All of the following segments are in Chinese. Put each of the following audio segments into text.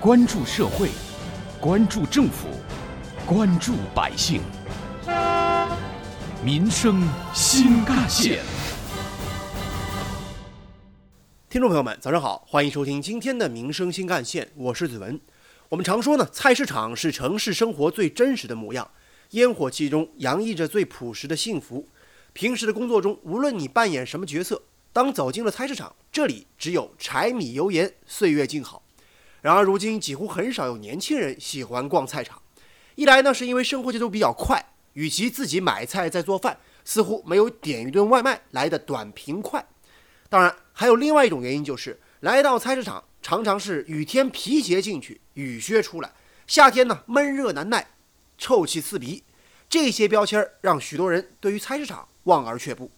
关注社会，关注政府，关注百姓，民生新干线。听众朋友们，早上好，欢迎收听今天的《民生新干线》，我是子文。我们常说呢，菜市场是城市生活最真实的模样，烟火气中洋溢着最朴实的幸福。平时的工作中，无论你扮演什么角色，当走进了菜市场，这里只有柴米油盐，岁月静好。然而，如今几乎很少有年轻人喜欢逛菜场。一来呢，是因为生活节奏比较快，与其自己买菜再做饭，似乎没有点一顿外卖来的短平快。当然，还有另外一种原因，就是来到菜市场常常是雨天皮鞋进去，雨靴出来；夏天呢闷热难耐，臭气刺鼻。这些标签让许多人对于菜市场望而却步。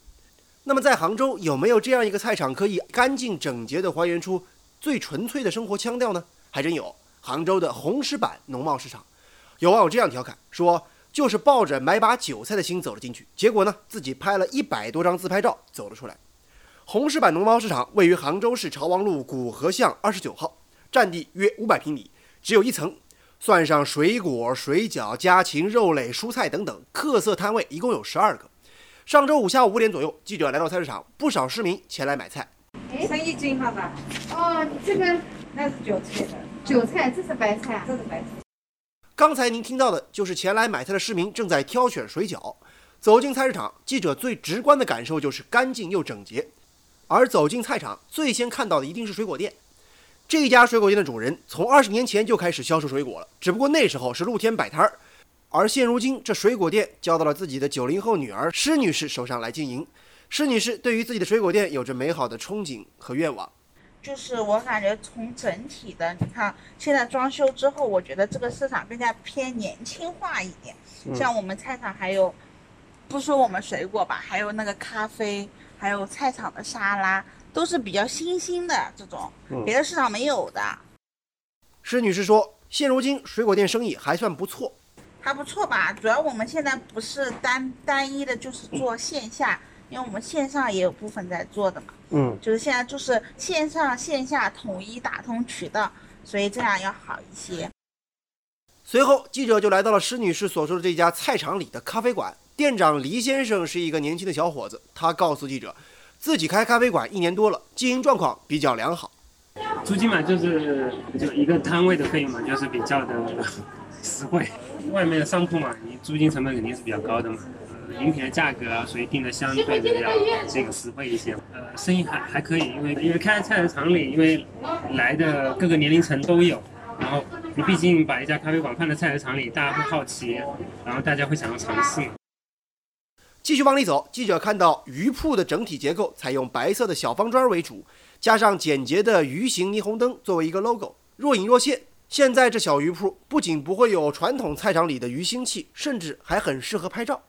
那么，在杭州有没有这样一个菜场，可以干净整洁地还原出？最纯粹的生活腔调呢，还真有杭州的红石板农贸市场。有网友这样调侃说：“就是抱着买把韭菜的心走了进去，结果呢，自己拍了一百多张自拍照走了出来。”红石板农贸市场位于杭州市朝王路古河巷二十九号，占地约五百平米，只有一层。算上水果、水饺、家禽、肉类、蔬菜等等，特色摊位一共有十二个。上周五下午五点左右，记者来到菜市场，不少市民前来买菜。生一斤好吧？哦，这个那是韭菜的，韭菜，这是白菜，这是白菜。刚才您听到的就是前来买菜的市民正在挑选水饺。走进菜市场，记者最直观的感受就是干净又整洁。而走进菜场，最先看到的一定是水果店。这家水果店的主人从二十年前就开始销售水果了，只不过那时候是露天摆摊儿。而现如今，这水果店交到了自己的九零后女儿施女士手上来经营。施女士对于自己的水果店有着美好的憧憬和愿望，就是我感觉从整体的，你看现在装修之后，我觉得这个市场更加偏年轻化一点。像我们菜场还有，不说我们水果吧，还有那个咖啡，还有菜场的沙拉，都是比较新兴的这种，别的市场没有的。施女士说，现如今水果店生意还算不错，还不错吧？主要我们现在不是单单一的，就是做线下。因为我们线上也有部分在做的嘛，嗯，就是现在就是线上线下统一打通渠道，所以这样要好一些。随后，记者就来到了施女士所说的这家菜场里的咖啡馆，店长黎先生是一个年轻的小伙子，他告诉记者，自己开咖啡馆一年多了，经营状况比较良好。租金嘛，就是就一个摊位的费用嘛，就是比较的实惠。外面的商铺嘛，你租金成本肯定是比较高的嘛。呃饮品的价格啊，所以定的相对的要这个实惠一些。呃，生意还还可以，因为因为开在菜市场里，因为来的各个年龄层都有，然后你毕竟把一家咖啡馆放在菜市场里，大家会好奇，然后大家会想要尝试嘛。继续往里走，记者看到鱼铺的整体结构采用白色的小方砖为主，加上简洁的鱼形霓虹灯作为一个 logo，若隐若现。现在这小鱼铺不仅不会有传统菜场里的鱼腥气，甚至还很适合拍照。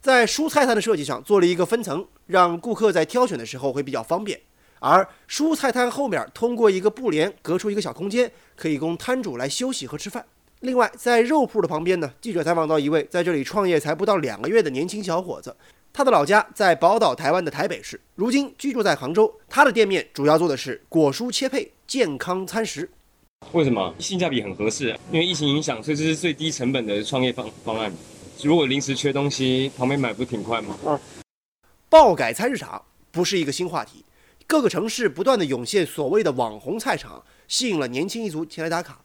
在蔬菜摊的设计上做了一个分层，让顾客在挑选的时候会比较方便。而蔬菜摊后面通过一个布帘隔出一个小空间，可以供摊主来休息和吃饭。另外，在肉铺的旁边呢，记者采访到一位在这里创业才不到两个月的年轻小伙子，他的老家在宝岛台湾的台北市，如今居住在杭州。他的店面主要做的是果蔬切配、健康餐食。为什么？性价比很合适，因为疫情影响，所以这是最低成本的创业方方案。如果临时缺东西，旁边买不挺快吗？嗯，爆改菜市场不是一个新话题，各个城市不断的涌现所谓的网红菜场，吸引了年轻一族前来打卡。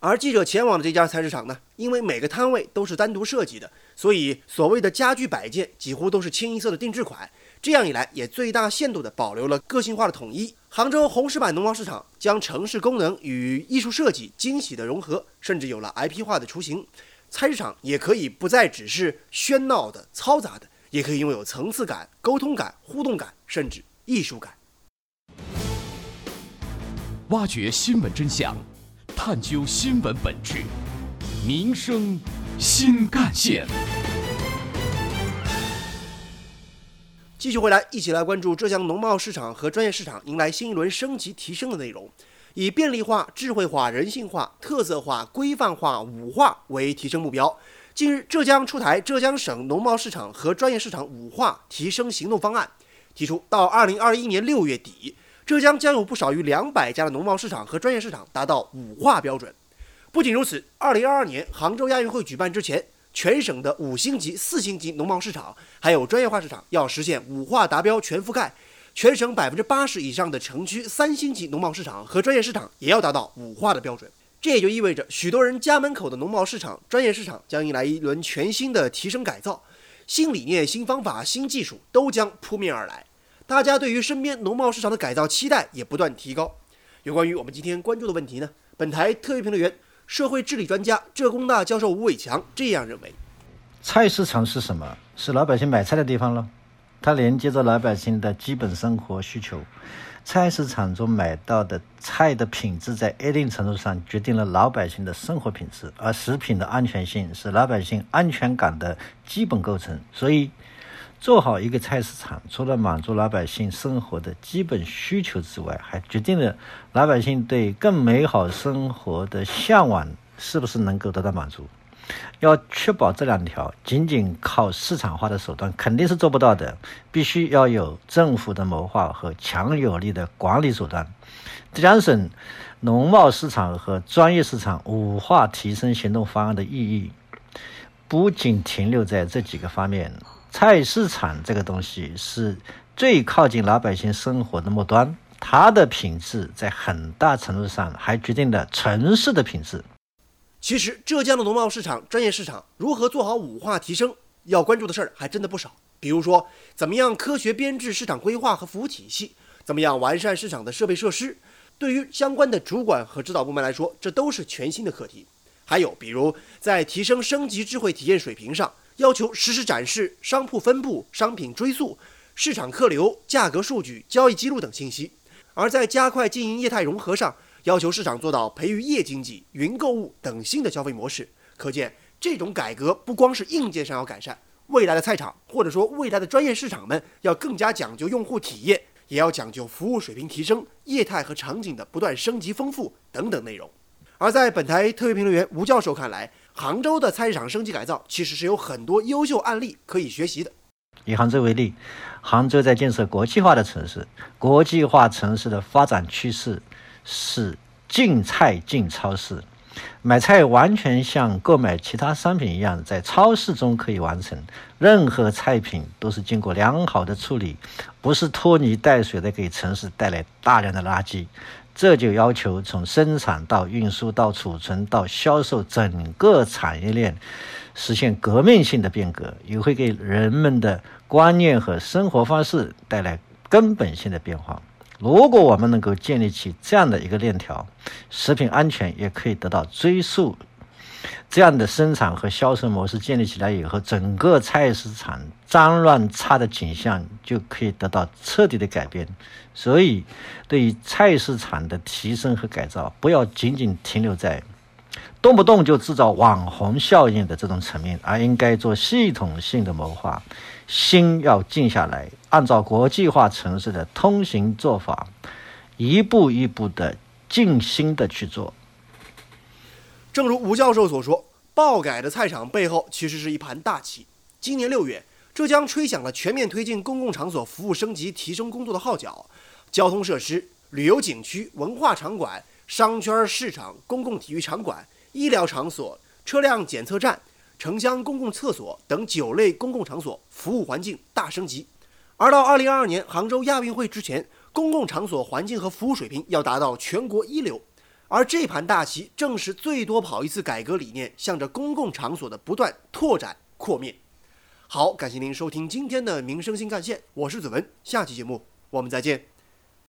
而记者前往的这家菜市场呢，因为每个摊位都是单独设计的，所以所谓的家具摆件几乎都是清一色的定制款。这样一来，也最大限度地保留了个性化的统一。杭州红石板农贸市场将城市功能与艺术设计惊喜的融合，甚至有了 IP 化的雏形。菜市场也可以不再只是喧闹的、嘈杂的，也可以拥有层次感、沟通感、互动感，甚至艺术感。挖掘新闻真相，探究新闻本质，民生新干线。继续回来，一起来关注浙江农贸市场和专业市场迎来新一轮升级提升的内容。以便利化、智慧化、人性化、特色化、规范化、五化为提升目标。近日，浙江出台浙江省农贸市场和专业市场五化提升行动方案，提出到二零二一年六月底，浙江将有不少于两百家的农贸市场和专业市场达到五化标准。不仅如此，二零二二年杭州亚运会举办之前，全省的五星级、四星级农贸市场还有专业化市场要实现五化达标全覆盖。全省百分之八十以上的城区三星级农贸市场和专业市场也要达到五化的标准。这也就意味着，许多人家门口的农贸市场、专业市场将迎来一轮全新的提升改造，新理念、新方法、新技术都将扑面而来。大家对于身边农贸市场的改造期待也不断提高。有关于我们今天关注的问题呢？本台特约评论员。社会治理专家、浙工大教授吴伟强这样认为：菜市场是什么？是老百姓买菜的地方了。它连接着老百姓的基本生活需求。菜市场中买到的菜的品质，在一定程度上决定了老百姓的生活品质，而食品的安全性是老百姓安全感的基本构成。所以，做好一个菜市场，除了满足老百姓生活的基本需求之外，还决定了老百姓对更美好生活的向往是不是能够得到满足。要确保这两条，仅仅靠市场化的手段肯定是做不到的，必须要有政府的谋划和强有力的管理手段。浙江省农贸市场和专业市场五化提升行动方案的意义，不仅停留在这几个方面。菜市场这个东西是最靠近老百姓生活的末端，它的品质在很大程度上还决定了城市的品质。其实，浙江的农贸市场、专业市场如何做好五化提升，要关注的事儿还真的不少。比如说，怎么样科学编制市场规划和服务体系，怎么样完善市场的设备设施，对于相关的主管和指导部门来说，这都是全新的课题。还有，比如在提升升级智慧体验水平上。要求实时展示商铺分布、商品追溯、市场客流、价格数据、交易记录等信息；而在加快经营业态融合上，要求市场做到培育夜经济、云购物等新的消费模式。可见，这种改革不光是硬件上要改善，未来的菜场或者说未来的专业市场们要更加讲究用户体验，也要讲究服务水平提升、业态和场景的不断升级丰富等等内容。而在本台特约评论员吴教授看来，杭州的菜市场升级改造其实是有很多优秀案例可以学习的。以杭州为例，杭州在建设国际化的城市，国际化城市的发展趋势是进菜进超市，买菜完全像购买其他商品一样，在超市中可以完成。任何菜品都是经过良好的处理，不是拖泥带水的给城市带来大量的垃圾。这就要求从生产到运输到储存到销售整个产业链实现革命性的变革，也会给人们的观念和生活方式带来根本性的变化。如果我们能够建立起这样的一个链条，食品安全也可以得到追溯。这样的生产和销售模式建立起来以后，整个菜市场脏乱差的景象就可以得到彻底的改变。所以，对于菜市场的提升和改造，不要仅仅停留在动不动就制造网红效应的这种层面，而应该做系统性的谋划，心要静下来，按照国际化城市的通行做法，一步一步的静心的去做。正如吴教授所说，爆改的菜场背后其实是一盘大棋。今年六月，浙江吹响了全面推进公共场所服务升级提升工作的号角，交通设施、旅游景区、文化场馆、商圈、市场、公共体育场馆、医疗场所、车辆检测站、城乡公共厕所等九类公共场所服务环境大升级。而到二零二二年杭州亚运会之前，公共场所环境和服务水平要达到全国一流。而这盘大棋正是最多跑一次改革理念，向着公共场所的不断拓展扩面。好，感谢您收听今天的民生新干线，我是子文，下期节目我们再见。